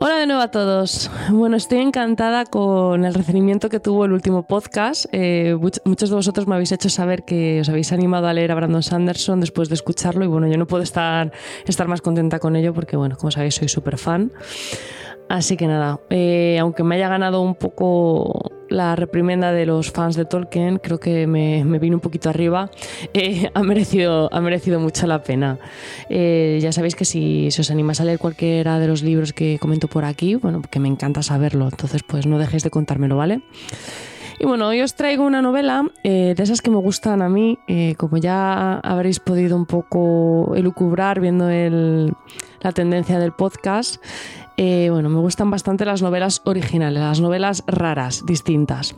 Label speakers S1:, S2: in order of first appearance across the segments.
S1: Hola de nuevo a todos. Bueno, estoy encantada con el recibimiento que tuvo el último podcast. Eh, muchos de vosotros me habéis hecho saber que os habéis animado a leer a Brandon Sanderson después de escucharlo y bueno, yo no puedo estar, estar más contenta con ello porque bueno, como sabéis soy súper fan. Así que nada, eh, aunque me haya ganado un poco la reprimenda de los fans de Tolkien, creo que me, vino un poquito arriba, eh, ha, merecido, ha merecido mucho la pena. Eh, ya sabéis que si, os animáis a leer cualquiera de los libros que comento por aquí, bueno, que me encanta saberlo, entonces pues no dejéis de contármelo, ¿vale? Y bueno, hoy os traigo una novela de esas que me gustan a mí, como ya habréis podido un poco elucubrar viendo la tendencia del podcast. Eh, bueno, me gustan bastante las novelas originales, las novelas raras, distintas.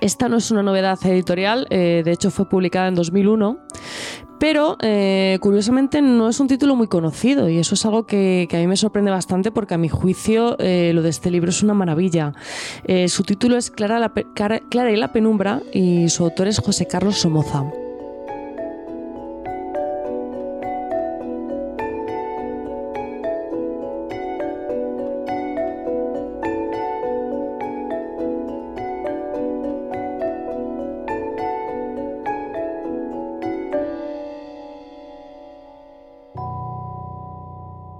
S1: Esta no es una novedad editorial, eh, de hecho fue publicada en 2001, pero eh, curiosamente no es un título muy conocido y eso es algo que, a mí me sorprende bastante porque a mi juicio lo de este libro es una maravilla. su título es Clara, Clara y la penumbra y su autor es José Carlos Somoza.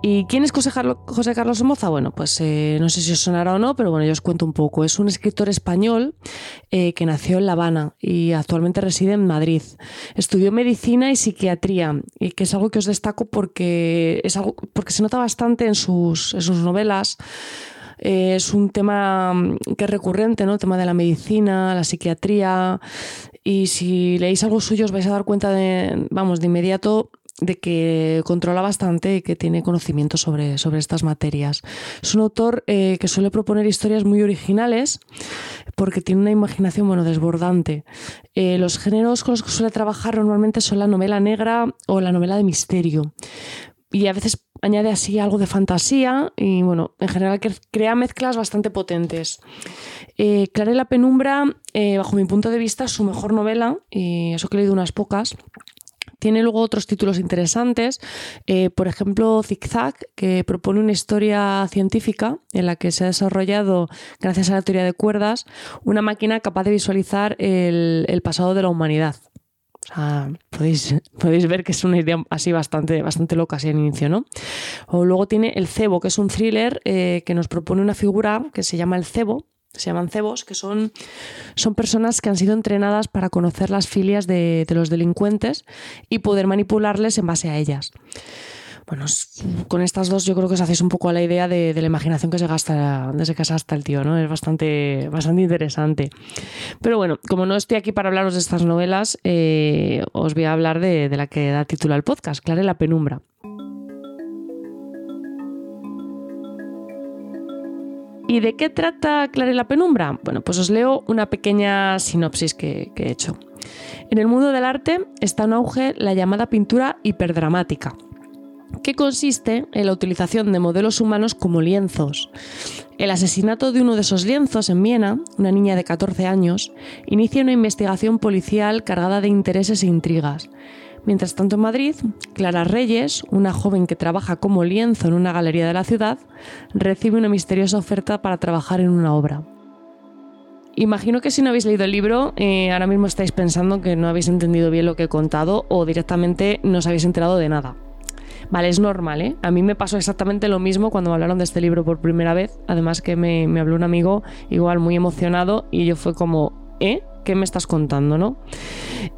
S1: ¿Y quién es José Carlos, Somoza? Bueno, pues eh, no sé si os sonará o no, pero bueno, yo os cuento un poco. Es un escritor español eh, que nació en La Habana y actualmente reside en Madrid. Estudió medicina y psiquiatría, y que es algo que os destaco porque, es algo, porque se nota bastante en sus, sus novelas. Eh, es un tema que es recurrente, ¿no? El tema de la medicina, la psiquiatría. Y si leéis algo suyo os vais a dar cuenta de, vamos, de inmediato de que controla bastante y que tiene conocimiento sobre, sobre estas materias. Es un autor eh, que suele proponer historias muy originales porque tiene una imaginación bueno, desbordante. Eh, los géneros con los que suele trabajar normalmente son la novela negra o la novela de misterio. Y a veces añade así algo de fantasía y bueno, en general crea mezclas bastante potentes. Eh, la penumbra, eh, bajo mi punto de vista, es su mejor novela, y eso que he leído unas pocas. Tiene luego otros títulos interesantes, eh, por ejemplo Zigzag, que propone una historia científica en la que se ha desarrollado, gracias a la teoría de cuerdas, una máquina capaz de visualizar el, pasado de la humanidad. podéis, podéis, ver que es una idea así bastante, bastante loca así al inicio, ¿no? O luego tiene El Cebo, que es un thriller eh, que nos propone una figura que se llama El Cebo, se llaman cebos, que son, son personas que han sido entrenadas para conocer las filias de, los delincuentes y poder manipularles en base a ellas. Bueno, con estas dos yo creo que os hacéis un poco a la idea de, la imaginación que se gasta desde que se gasta el tío, ¿no? Es bastante, bastante interesante. Pero bueno, como no estoy aquí para hablaros de estas novelas, eh, os voy a hablar de, de la que da título al podcast, Clara la penumbra. ¿Y de qué trata Clara la penumbra? Bueno, pues os leo una pequeña sinopsis que, he hecho. En el mundo del arte está en auge la llamada pintura hiperdramática, que consiste en la utilización de modelos humanos como lienzos. El asesinato de uno de esos lienzos en Viena, una niña de 14 años, inicia una investigación policial cargada de intereses e intrigas. Mientras tanto en Madrid, Clara Reyes, una joven que trabaja como lienzo en una galería de la ciudad, recibe una misteriosa oferta para trabajar en una obra. Imagino que si no habéis leído el libro, eh, ahora mismo estáis pensando que no habéis entendido bien lo que he contado o directamente no os habéis enterado de nada. Vale, es normal, ¿eh? A mí me pasó exactamente lo mismo cuando me hablaron de este libro por primera vez. Además que me, me habló un amigo igual muy emocionado y yo fue como, ¿eh? ¿Qué me estás contando, no?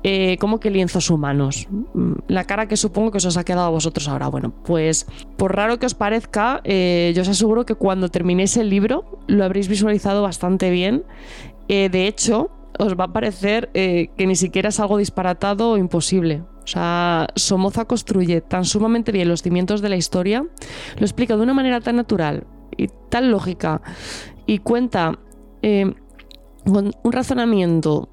S1: Eh, ¿Cómo que lienzos humanos? Mm, la cara que supongo que os ha quedado a vosotros ahora. Bueno, pues por raro que os parezca, eh, yo os aseguro que cuando terminéis el libro lo habréis visualizado bastante bien. Eh, de hecho, os va a parecer que ni siquiera es algo disparatado o imposible. O sea, Somoza construye tan sumamente bien los cimientos de la historia, lo explica de una manera tan natural y tan lógica y cuenta con un razonamiento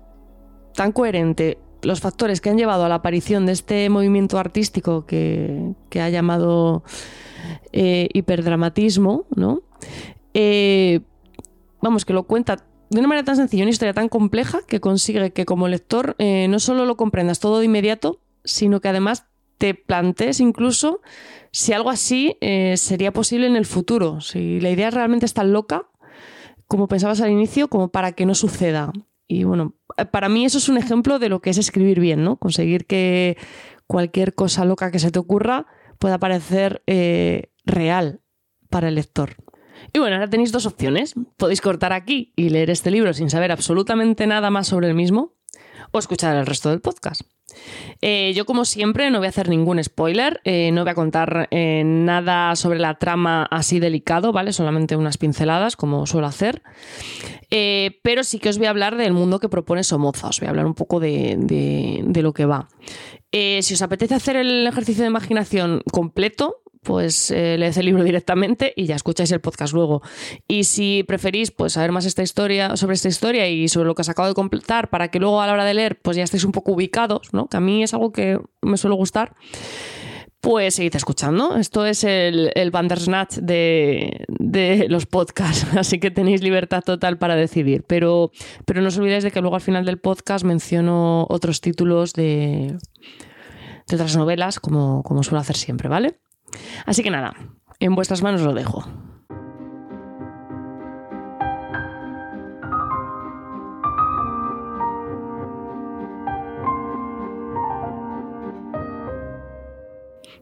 S1: tan coherente los factores que han llevado a la aparición de este movimiento artístico que, ha llamado eh, hiperdramatismo, ¿no? Eh, vamos, que lo cuenta de una manera tan sencilla, una historia tan compleja que consigue que como lector eh, no solo lo comprendas todo de inmediato, sino que además te plantees incluso si algo así sería posible en el futuro, si la idea realmente es tan loca como pensabas al inicio, como para que no suceda. Y bueno, para mí eso es un ejemplo de lo que es escribir bien, ¿no? Conseguir que cualquier cosa loca que se te ocurra pueda parecer eh, real para el lector. Y bueno, ahora tenéis dos opciones. Podéis cortar aquí y leer este libro sin saber absolutamente nada más sobre el mismo, o escuchar el resto del podcast. Eh, yo, como siempre, no voy a hacer ningún spoiler, eh, no voy a contar eh, nada sobre la trama así delicado, ¿vale? Solamente unas pinceladas, como suelo hacer. pero sí que os voy a hablar del mundo que propone Somoza, os voy a hablar un poco de, de lo que va. si os apetece hacer el ejercicio de imaginación completo, pues eh, leed el libro directamente y ya escucháis el podcast luego. Y si preferís pues saber más esta historia, sobre esta historia y sobre lo que os acabo de completar, para que luego a la hora de leer pues ya estéis un poco ubicados, ¿no? que a mí es algo que me suele gustar, pues seguid escuchando. Esto es el, el Bandersnatch de, de los podcasts, así que tenéis libertad total para decidir. Pero, pero no os olvidéis de que luego al final del podcast menciono otros títulos de, de otras novelas, como, como suelo hacer siempre, ¿vale? Así que nada, en vuestras manos lo dejo.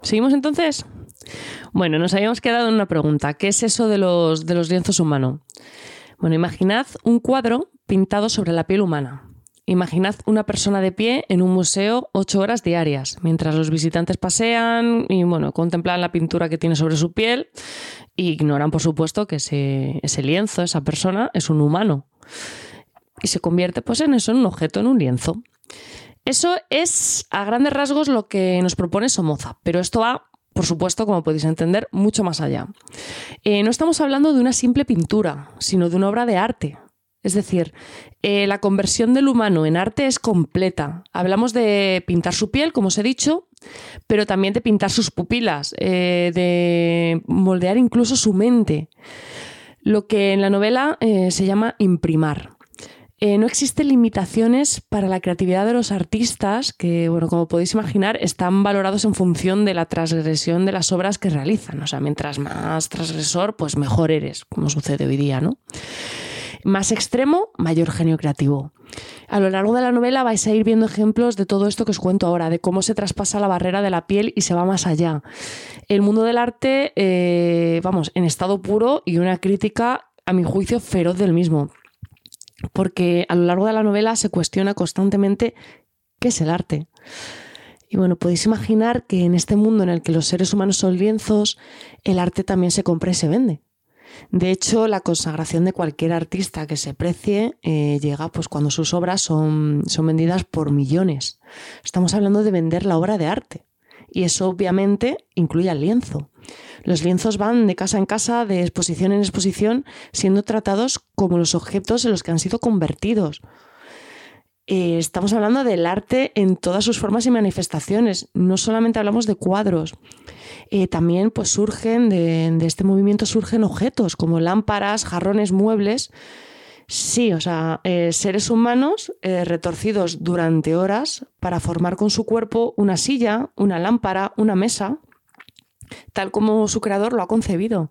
S1: ¿Seguimos entonces? Bueno, nos habíamos quedado en una pregunta. ¿Qué es eso de los, de los lienzos humanos? Bueno, imaginad un cuadro pintado sobre la piel humana. Imaginad una persona de pie en un museo ocho horas diarias, mientras los visitantes pasean y bueno, contemplan la pintura que tiene sobre su piel e ignoran, por supuesto, que ese, lienzo, esa persona, es un humano. Y se convierte pues en eso, en un objeto, en un lienzo. Eso es a grandes rasgos lo que nos propone Somoza, pero esto va por supuesto, como podéis entender, mucho más allá. Eh, no estamos hablando de una simple pintura, sino de una obra de arte, es decir, eh, la conversión del humano en arte es completa. Hablamos de pintar su piel, como os he dicho, pero también de pintar sus pupilas, eh, de moldear incluso su mente. Lo que en la novela eh, se llama imprimar. no existen limitaciones para la creatividad de los artistas que, bueno, como podéis imaginar, están valorados en función de la transgresión de las obras que realizan. O sea, mientras más transgresor, pues mejor eres, como sucede hoy día, ¿no? Más extremo, mayor genio creativo. A lo largo de la novela vais a ir viendo ejemplos de todo esto que os cuento ahora, de cómo se traspasa la barrera de la piel y se va más allá. El mundo del arte, eh, vamos, en estado puro y una crítica, a mi juicio, feroz del mismo. Porque a lo largo de la novela se cuestiona constantemente qué es el arte. Y bueno, podéis imaginar que en este mundo en el que los seres humanos son lienzos, el arte también se compra y se vende. De hecho, la consagración de cualquier artista que se precie eh, llega pues, cuando sus obras son, son vendidas por millones. Estamos hablando de vender la obra de arte. Y eso obviamente incluye al lienzo. Los lienzos van de casa en casa, de exposición en exposición, siendo tratados como los objetos en los que han sido convertidos. Eh, estamos hablando del arte en todas sus formas y manifestaciones. No solamente hablamos de cuadros. Eh, también pues surgen de, este movimiento surgen objetos como lámparas, jarrones, muebles. Sí, o sea, eh, seres humanos retorcidos durante horas para formar con su cuerpo una silla, una lámpara, una mesa, tal como su creador lo ha concebido.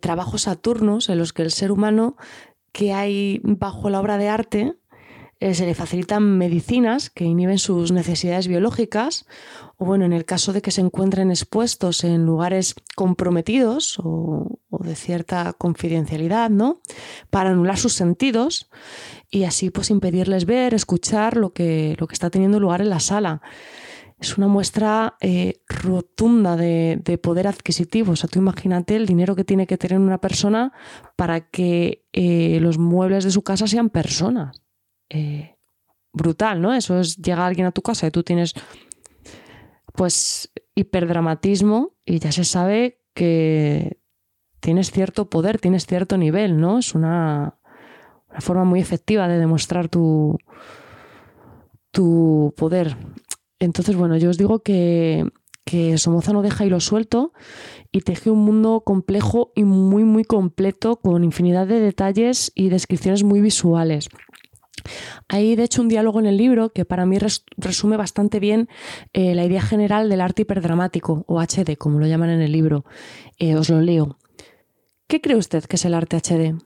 S1: trabajos saturnos en los que el ser humano que hay bajo la obra de arte eh, se le facilitan medicinas que inhiben sus necesidades biológicas, o bueno, en el caso de que se encuentren expuestos en lugares comprometidos o, de cierta confidencialidad, ¿no? Para anular sus sentidos y así pues impedirles ver, escuchar lo que, lo que está teniendo lugar en la sala. Es una muestra eh, rotunda de, poder adquisitivo. O sea, tú imagínate el dinero que tiene que tener una persona para que eh, los muebles de su casa sean personas. Eh, brutal, ¿no? Eso es, llega alguien a tu casa y tú tienes pues hiperdramatismo y ya se sabe que tienes cierto poder, tienes cierto nivel, ¿no? Es una, forma muy efectiva de demostrar tu, tu poder. Entonces, bueno, yo os digo que, que Somoza no deja hilo suelto y teje un mundo complejo y muy, muy completo con infinidad de detalles y descripciones muy visuales. Hay, de hecho, un diálogo en el libro que para mí resume bastante bien eh, la idea general del arte hiperdramático, o HD, como lo llaman en el libro. Eh, os lo leo. ¿Qué cree usted que es el arte HD?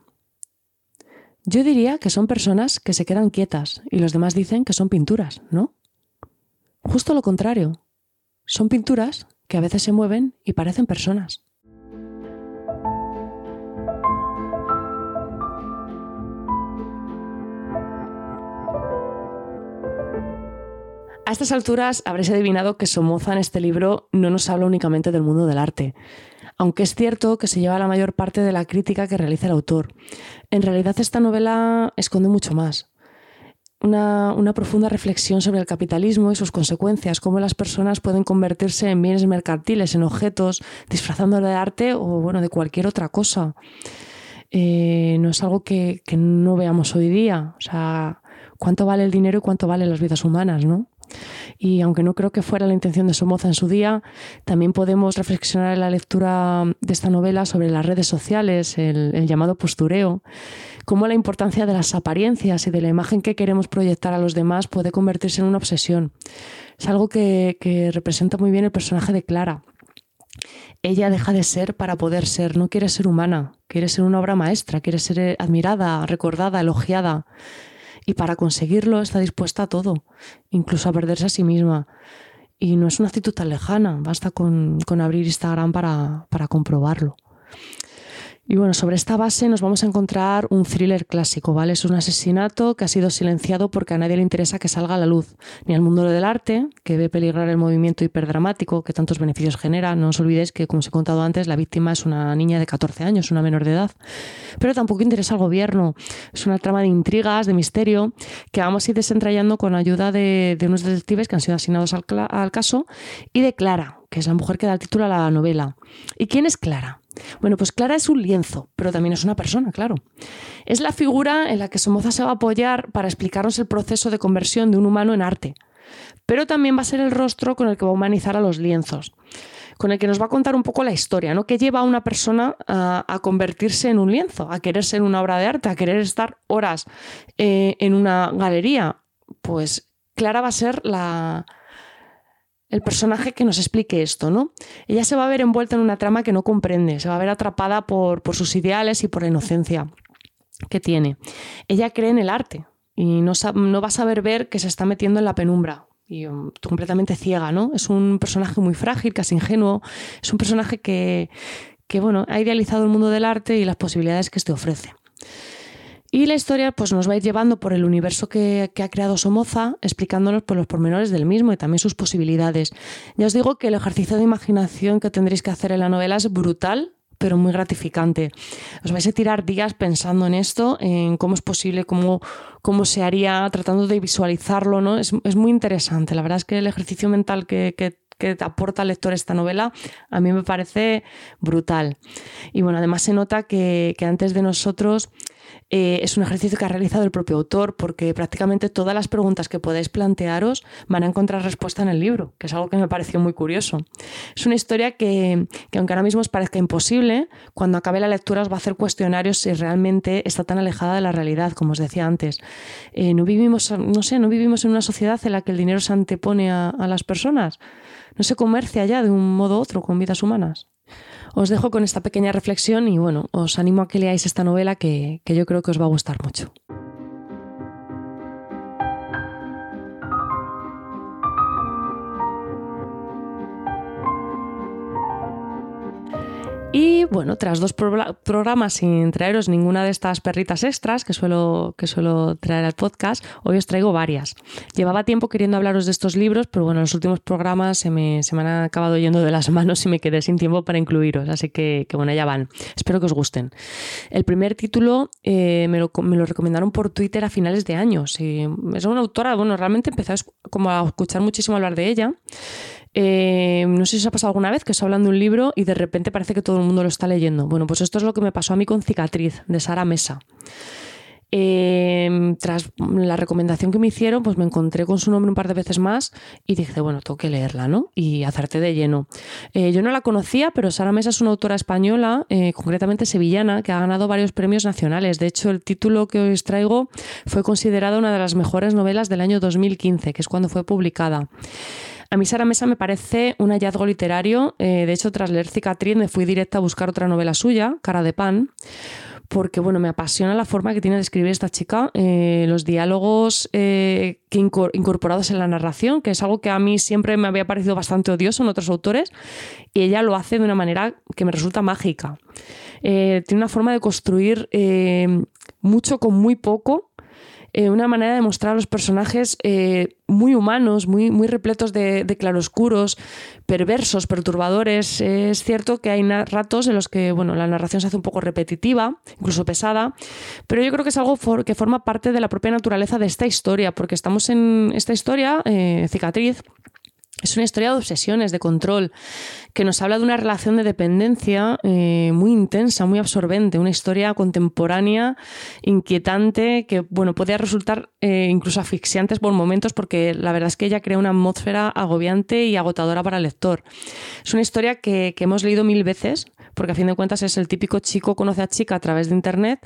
S1: Yo diría que son personas que se quedan quietas y los demás dicen que son pinturas, ¿no? Justo lo contrario. Son pinturas que a veces se mueven y parecen personas. A estas alturas habréis adivinado que Somoza en este libro no nos habla únicamente del mundo del arte, aunque es cierto que se lleva la mayor parte de la crítica que realiza el autor. En realidad esta novela esconde mucho más. Una, profunda reflexión sobre el capitalismo y sus consecuencias, cómo las personas pueden convertirse en bienes mercantiles, en objetos, disfrazándolo de arte o bueno, de cualquier otra cosa. Eh, no es algo que, que no veamos hoy día. O sea, cuánto vale el dinero y cuánto valen las vidas humanas, ¿no? Y aunque no creo que fuera la intención de Somoza en su día, también podemos reflexionar en la lectura de esta novela sobre las redes sociales, el, llamado postureo, cómo la importancia de las apariencias y de la imagen que queremos proyectar a los demás puede convertirse en una obsesión. Es algo que, que representa muy bien el personaje de Clara. Ella deja de ser para poder ser, no quiere ser humana, quiere ser una obra maestra, quiere ser admirada, recordada, elogiada y para conseguirlo está dispuesta a todo, incluso a perderse a sí misma. Y no es una actitud tan lejana, basta con, abrir Instagram para, para comprobarlo. Y bueno, sobre esta base nos vamos a encontrar un thriller clásico, ¿vale? Es un asesinato que ha sido silenciado porque a nadie le interesa que salga a la luz, ni al mundo del arte, que ve peligrar el movimiento hiperdramático que tantos beneficios genera. No os olvidéis que, como os he contado antes, la víctima es una niña de 14 años, una menor de edad. Pero tampoco interesa al gobierno. Es una trama de intrigas, de misterio, que vamos a ir desentrañando con ayuda de, unos detectives que han sido asignados al, al caso y de Clara, que es la mujer que da el título a la novela. ¿Y quién es Clara? Bueno, pues Clara es un lienzo, pero también es una persona, claro. Es la figura en la que Somoza se va a apoyar para explicarnos el proceso de conversión de un humano en arte. Pero también va a ser el rostro con el que va a humanizar a los lienzos, con el que nos va a contar un poco la historia, ¿no? Que lleva a una persona a, convertirse en un lienzo, a querer ser una obra de arte, a querer estar horas eh, en una galería. Pues Clara va a ser la, el personaje que nos explique esto, ¿no? Ella se va a ver envuelta en una trama que no comprende, se va a ver atrapada por, sus ideales y por la inocencia que tiene. Ella cree en el arte y no, no va a saber ver que se está metiendo en la penumbra y um, completamente ciega, ¿no? Es un personaje muy frágil, casi ingenuo, es un personaje que, que bueno, ha idealizado el mundo del arte y las posibilidades que este ofrece. Y la historia pues, nos va a ir llevando por el universo que, ha creado Somoza, explicándonos por pues, los pormenores del mismo y también sus posibilidades. Ya os digo que el ejercicio de imaginación que tendréis que hacer en la novela es brutal, pero muy gratificante. Os vais a tirar días pensando en esto, en cómo es posible, cómo, cómo se haría, tratando de visualizarlo, ¿no? Es, muy interesante. La verdad es que el ejercicio mental que, que, que aporta al lector esta novela a mí me parece brutal. Y bueno, además se nota que, que antes de nosotros eh, es un ejercicio que ha realizado el propio autor porque prácticamente todas las preguntas que podéis plantearos van a encontrar respuesta en el libro, que es algo que me pareció muy curioso. Es una historia que, aunque ahora mismo os parezca imposible, cuando acabe la lectura os va a hacer cuestionarios si realmente está tan alejada de la realidad, como os decía antes. Eh, no vivimos, no sé, no vivimos en una sociedad en la que el dinero se antepone a, a las personas. No se comercia ya de un modo u otro con vidas humanas. Os dejo con esta pequeña reflexión y bueno, os animo a que leáis esta novela que, que yo creo que os va a gustar mucho. Bueno, tras dos programas sin traeros ninguna de estas perritas extras que suelo, que suelo traer al podcast, hoy os traigo varias. Llevaba tiempo queriendo hablaros de estos libros, pero bueno, los últimos programas se me, se me han acabado yendo de las manos y me quedé sin tiempo para incluiros, así que, que bueno, ya van. Espero que os gusten. El primer título eh, me, lo, me, lo, recomendaron por Twitter a finales de años. Y es una autora, bueno, realmente empecé a, como a escuchar muchísimo hablar de ella. Eh, no sé si os ha pasado alguna vez que os hablan de un libro y de repente parece que todo el mundo lo está leyendo. Bueno, pues esto es lo que me pasó a mí con Cicatriz, de Sara Mesa. Em, tras la recomendación que me hicieron, pues me encontré con su nombre un par de veces más y dije, bueno, tengo que leerla, ¿no? Y hacerte de lleno. Eh, yo no la conocía, pero Sara Mesa es una autora española, eh, concretamente sevillana, que ha ganado varios premios nacionales. De hecho, el título que os traigo fue considerada una de las mejores novelas del año 2015, que es cuando fue publicada. A mí Sara Mesa me parece un hallazgo literario. Eh, de hecho, tras leer Cicatriz me fui directa a buscar otra novela suya, Cara de Pan porque bueno, me apasiona la forma que tiene de escribir esta chica, eh, los diálogos eh, que incorporados en la narración, que es algo que a mí siempre me había parecido bastante odioso en otros autores, y ella lo hace de una manera que me resulta mágica. tiene una forma de construir mucho con muy poco eh, una manera de mostrar a los personajes eh, muy humanos, muy, muy repletos de, claroscuros, perversos, perturbadores. Es cierto que hay ratos en los que bueno, la narración se hace un poco repetitiva, incluso pesada, pero yo creo que es algo que forma parte de la propia naturaleza de esta historia, porque estamos en esta historia, eh, cicatriz, es una historia de obsesiones, de control, que nos habla de una relación de dependencia eh, muy intensa, muy absorbente, una historia contemporánea, inquietante, que bueno, puede resultar eh, incluso asfixiantes por momentos, porque la verdad es que ella crea una atmósfera agobiante y agotadora para el lector. Es una historia que hemos leído mil veces, porque a fin de cuentas es el típico chico conoce a chica a través de internet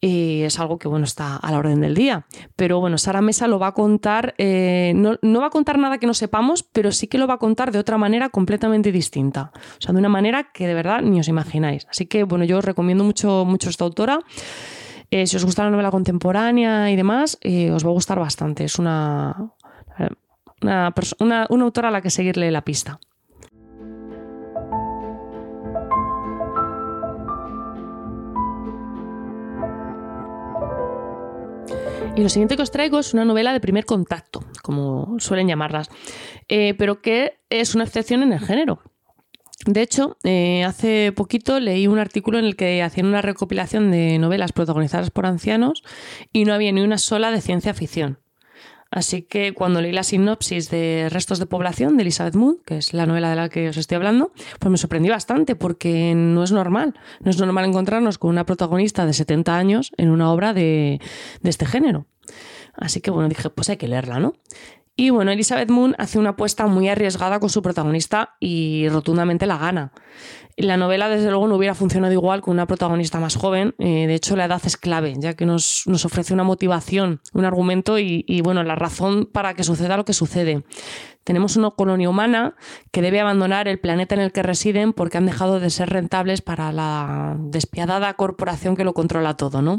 S1: y es algo que bueno está a la orden del día. Pero bueno, Sara Mesa lo va a contar, eh, no, va a contar nada que no sepamos, pero sí que lo va a contar de otra manera completamente distinta. O sea, de una manera que de verdad ni os imagináis. Así que bueno, yo os recomiendo mucho, mucho esta autora. Eh, si os gusta la novela contemporánea y demás, eh, os va a gustar bastante. Es una, una, una autora a la que seguirle la pista. Y lo siguiente que os traigo es una novela de primer contacto, como suelen llamarlas, eh, pero que es una excepción en el género. De hecho, eh, hace poquito leí un artículo en el que hacían una recopilación de novelas protagonizadas por ancianos y no había ni una sola de ciencia ficción. Así que cuando leí la sinopsis de Restos de Población de Elizabeth Moon, que es la novela de la que os estoy hablando, pues me sorprendí bastante porque no es normal. No es normal encontrarnos con una protagonista de 70 años en una obra de, de este género. Así que bueno, dije, pues hay que leerla, ¿no? Y bueno, Elizabeth Moon hace una apuesta muy arriesgada con su protagonista y rotundamente la gana. La novela, desde luego, no hubiera funcionado igual con una protagonista más joven. Eh, de hecho, la edad es clave, ya que nos, ofrece una motivación, un argumento y, y, bueno, la razón para que suceda lo que sucede. Tenemos una colonia humana que debe abandonar el planeta en el que residen porque han dejado de ser rentables para la despiadada corporación que lo controla todo, ¿no?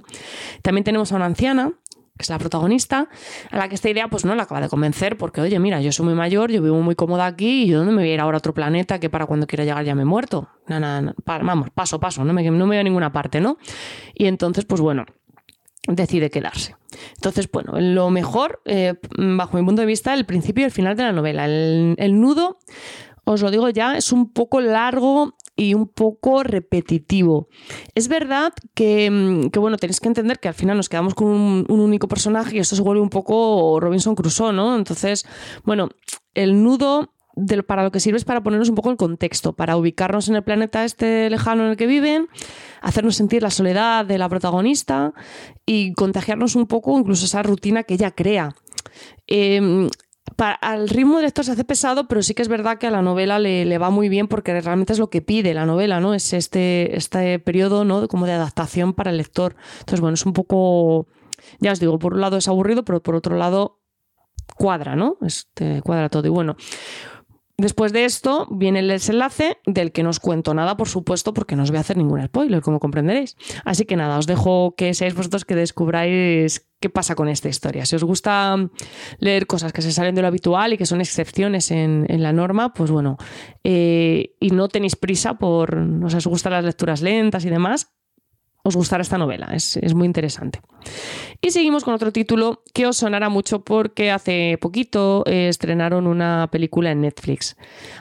S1: También tenemos a una anciana es la protagonista, a la que esta idea pues no la acaba de convencer porque, oye, mira, yo soy muy mayor, yo vivo muy cómoda aquí y yo dónde me voy a ir ahora a otro planeta que para cuando quiera llegar ya me he muerto. vamos, paso, paso, no me, no me voy a ninguna parte, ¿no? Y entonces, pues bueno, decide quedarse. Entonces, bueno, lo mejor, eh, bajo mi punto de vista, el principio y el final de la novela. El, el nudo os lo digo ya, es un poco largo y un poco repetitivo. Es verdad que, mm, bueno, tenéis que entender que al final nos quedamos con un, único personaje y esto se vuelve un poco Robinson Crusoe, ¿no? Entonces, bueno, el nudo para lo que sirve es para ponernos un poco el contexto, para ubicarnos en el planeta este lejano en el que viven, hacernos sentir la soledad de la protagonista y contagiarnos un poco incluso esa rutina que ella crea. Eh, al ritmo de esto se hace pesado, pero sí que es verdad que a la novela le, va muy bien porque realmente es lo que pide la novela, ¿no? Es este, este periodo, ¿no? Como de adaptación para el lector. Entonces, bueno, es un poco, ya os digo, por un lado es aburrido, pero por otro lado cuadra, ¿no? Este, cuadra todo. Y bueno, Después de esto viene el desenlace del que no os cuento nada, por supuesto, porque no os voy a hacer ningún spoiler, como comprenderéis. Así que nada, os dejo que seáis vosotros que descubráis qué pasa con esta historia. Si os gusta leer cosas que se salen de lo habitual y que son excepciones en, la norma, pues bueno, eh, y no tenéis prisa por, no sé, os gustan las lecturas lentas y demás, os gustará esta novela, es, muy interesante. Y seguimos con otro título que os sonará mucho porque hace poquito eh, estrenaron una película en Netflix,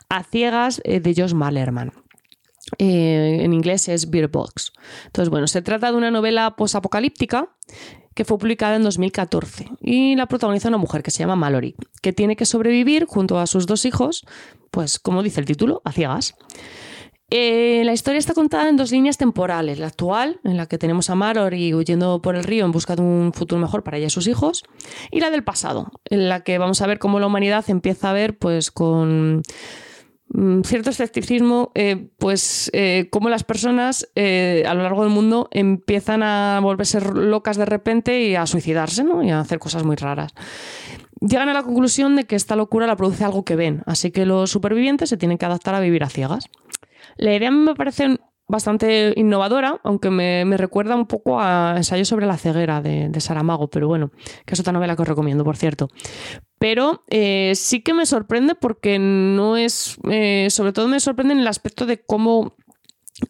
S1: A Ciegas eh, de Josh Malerman. Eh, en inglés es Beer Box. Entonces, bueno, se trata de una novela posapocalíptica que fue publicada en 2014 y la protagoniza una mujer que se llama Mallory, que tiene que sobrevivir junto a sus dos hijos, pues como dice el título, a ciegas. Eh, la historia está contada en dos líneas temporales. La actual, en la que tenemos a Marori huyendo por el río en busca de un futuro mejor para ella y sus hijos, y la del pasado, en la que vamos a ver cómo la humanidad empieza a ver pues con mm, cierto escepticismo, eh, pues eh, cómo las personas a lo largo del mundo empiezan a volverse locas de repente y a suicidarse ¿no? y a hacer cosas muy raras llegan a la conclusión de que esta locura la produce algo que ven, así que los supervivientes se tienen que adaptar a vivir a ciegas. La idea me parece bastante innovadora, aunque me, recuerda un poco a Ensayo sobre la ceguera de, Saramago, pero bueno, que es otra novela que os recomiendo, por cierto. Pero eh, sí que me sorprende porque no es, eh, sobre todo me sorprende en el aspecto de cómo,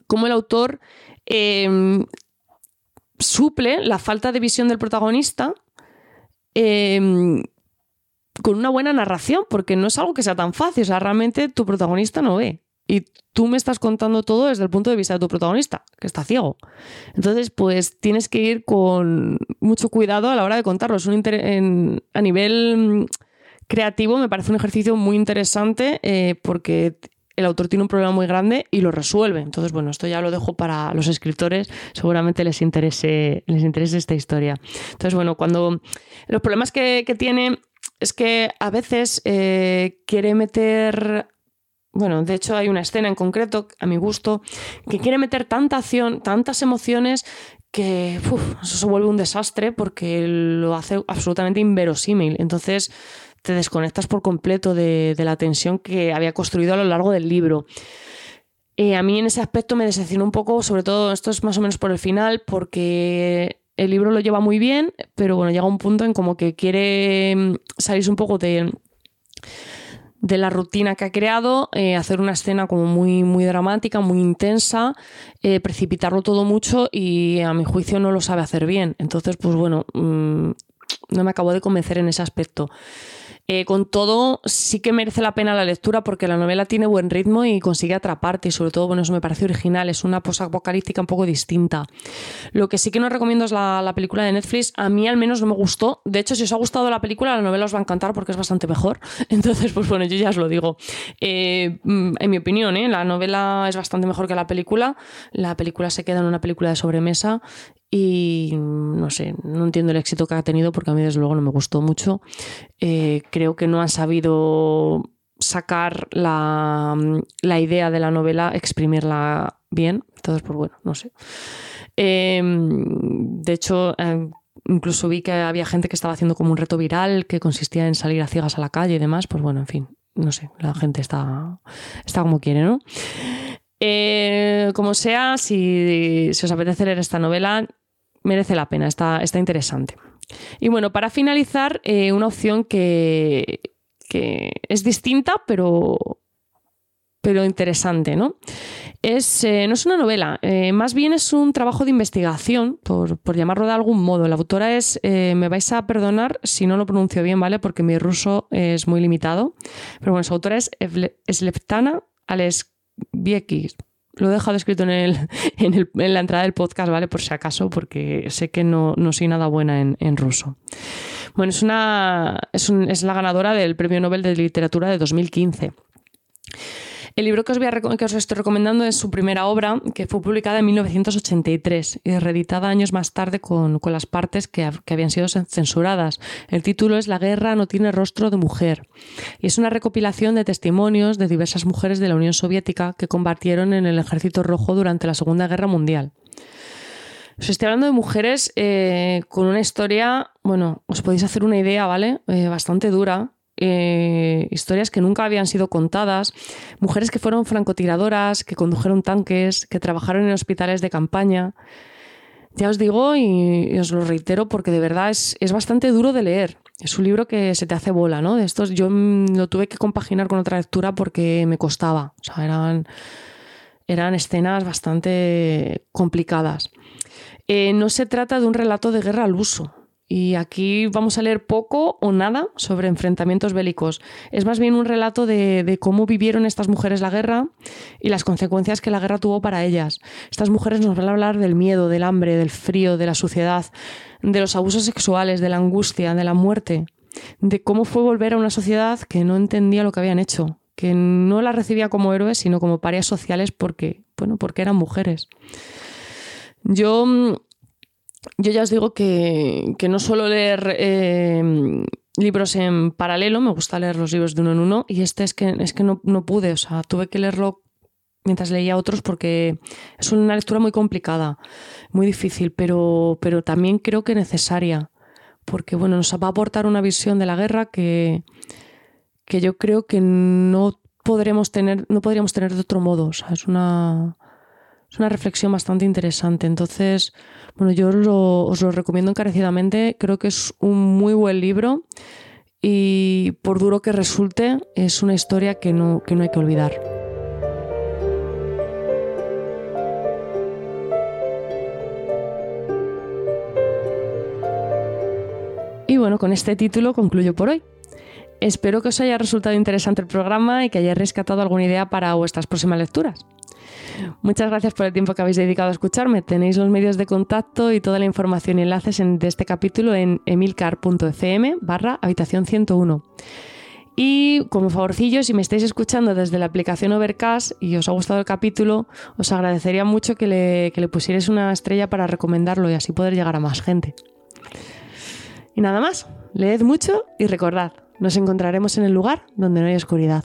S1: cómo el autor em, suple la falta de visión del protagonista em, con una buena narración, porque no es algo que sea tan fácil, o sea, realmente tu protagonista no ve y tú me estás contando todo desde el punto de vista de tu protagonista, que está ciego. Entonces, pues tienes que ir con mucho cuidado a la hora de contarlo. A nivel mm, creativo me parece un ejercicio muy interesante eh, porque el autor tiene un problema muy grande y lo resuelve. Entonces, bueno, esto ya lo dejo para los escritores, seguramente les interese, les interese esta historia. Entonces, bueno, cuando los problemas que, tiene es que a veces eh, quiere meter bueno, de hecho hay una escena en concreto, a mi gusto, que quiere meter tanta acción, tantas emociones, que eso se vuelve un desastre porque lo hace absolutamente inverosímil. Entonces te desconectas por completo de, la tensión que había construido a lo largo del libro. Eh, a mí en ese aspecto me decepcionó un poco, sobre todo esto es más o menos por el final, porque el libro lo lleva muy bien, pero bueno, llega un punto en como que quiere mm, salirse un poco de de la rutina que ha creado, eh, hacer una escena como muy, muy dramática, muy intensa, eh, precipitarlo todo mucho y a mi juicio no lo sabe hacer bien. Entonces, pues bueno, mm, no me acabo de convencer en ese aspecto. Eh, con todo, sí que merece la pena la lectura porque la novela tiene buen ritmo y consigue atraparte y sobre todo, bueno, eso me parece original, es una posapocalíptica un poco distinta. Lo que sí que no recomiendo es la, película de Netflix, a mí al menos no me gustó, de hecho si os ha gustado la película, la novela os va a encantar porque es bastante mejor, entonces pues bueno, yo ya os lo digo. Eh, mm, en mi opinión, ¿eh? la novela es bastante mejor que la película, la película se queda en una película de sobremesa y no sé, no entiendo el éxito que ha tenido porque a mí desde luego no me gustó mucho. Eh, creo que no han sabido sacar la, idea de la novela, exprimirla bien. Entonces, pues bueno, no sé. Em, de hecho, em, incluso vi que había gente que estaba haciendo como un reto viral que consistía en salir a ciegas a la calle y demás. Pues bueno, en fin, no sé, la gente está, está como quiere, ¿no? Eh, como sea, si, si, os apetece leer esta novela, merece la pena, está, está interesante. Y bueno, para finalizar, eh, una opción que, es distinta, pero, pero interesante, ¿no? Es, eh, no es una novela, eh, más bien es un trabajo de investigación, por, llamarlo de algún modo. La autora es, me vais a perdonar si no lo pronuncio bien, ¿vale? Porque mi ruso es muy limitado. Pero bueno, su autora es Sleptana Alesbiekis lo he dejado escrito en, el, en, la entrada del podcast, ¿vale? Por si acaso, porque sé que no, soy nada buena en, ruso. Bueno, es, una, es, es la ganadora del Premio Nobel de Literatura de 2015. El libro que os, estoy recomendando es su primera obra, que fue publicada en 1983 y reeditada años más tarde con, las partes que, habían sido censuradas. El título es La guerra no tiene rostro de mujer y es una recopilación de testimonios de diversas mujeres de la Unión Soviética que combatieron en el Ejército Rojo durante la Segunda Guerra Mundial. Os estoy hablando de mujeres eh, con una historia, bueno, os podéis hacer una idea, ¿vale? Eh, bastante dura, eh, historias que nunca habían sido contadas, mujeres que fueron francotiradoras, que condujeron tanques, que trabajaron en hospitales de campaña. Ya os digo y, os lo reitero porque de verdad es, bastante duro de leer. Es un libro que se te hace bola, ¿no? De estos yo lo tuve que compaginar con otra lectura porque me costaba. O sea, eran, eran escenas bastante complicadas. Eh, no se trata de un relato de guerra al uso, y aquí vamos a leer poco o nada sobre enfrentamientos bélicos. Es más bien un relato de, cómo vivieron estas mujeres la guerra y las consecuencias que la guerra tuvo para ellas. Estas mujeres nos van a hablar del miedo, del hambre, del frío, de la suciedad, de los abusos sexuales, de la angustia, de la muerte, de cómo fue volver a una sociedad que no entendía lo que habían hecho, que no las recibía como héroes, sino como parias sociales porque, bueno, porque eran mujeres. Yo, yo ya os digo que, no suelo leer eh, libros en paralelo, me gusta leer los libros de uno en uno, y este es que, es que no, no pude, o sea, tuve que leerlo mientras leía otros porque es una lectura muy complicada, muy difícil, pero, pero también creo que necesaria, porque bueno, nos va a aportar una visión de la guerra que, que yo creo que no podremos tener, no podríamos tener de otro modo. es una, es una reflexión bastante interesante. Entonces, bueno, yo os lo recomiendo encarecidamente. Creo que es un muy buen libro y por duro que resulte, es una historia que no, que no hay que olvidar. Y bueno, con este título concluyo por hoy. Espero que os haya resultado interesante el programa y que hayáis rescatado alguna idea para vuestras próximas lecturas. Muchas gracias por el tiempo que habéis dedicado a escucharme. Tenéis los medios de contacto y toda la información y enlaces de este capítulo en emilcar.fm barra habitación 101. Y como favorcillo, si me estáis escuchando desde la aplicación Overcast y os ha gustado el capítulo, os agradecería mucho que le, que le pusierais una estrella para recomendarlo y así poder llegar a más gente. Y nada más, leed mucho y recordad, nos encontraremos en el lugar donde no hay oscuridad.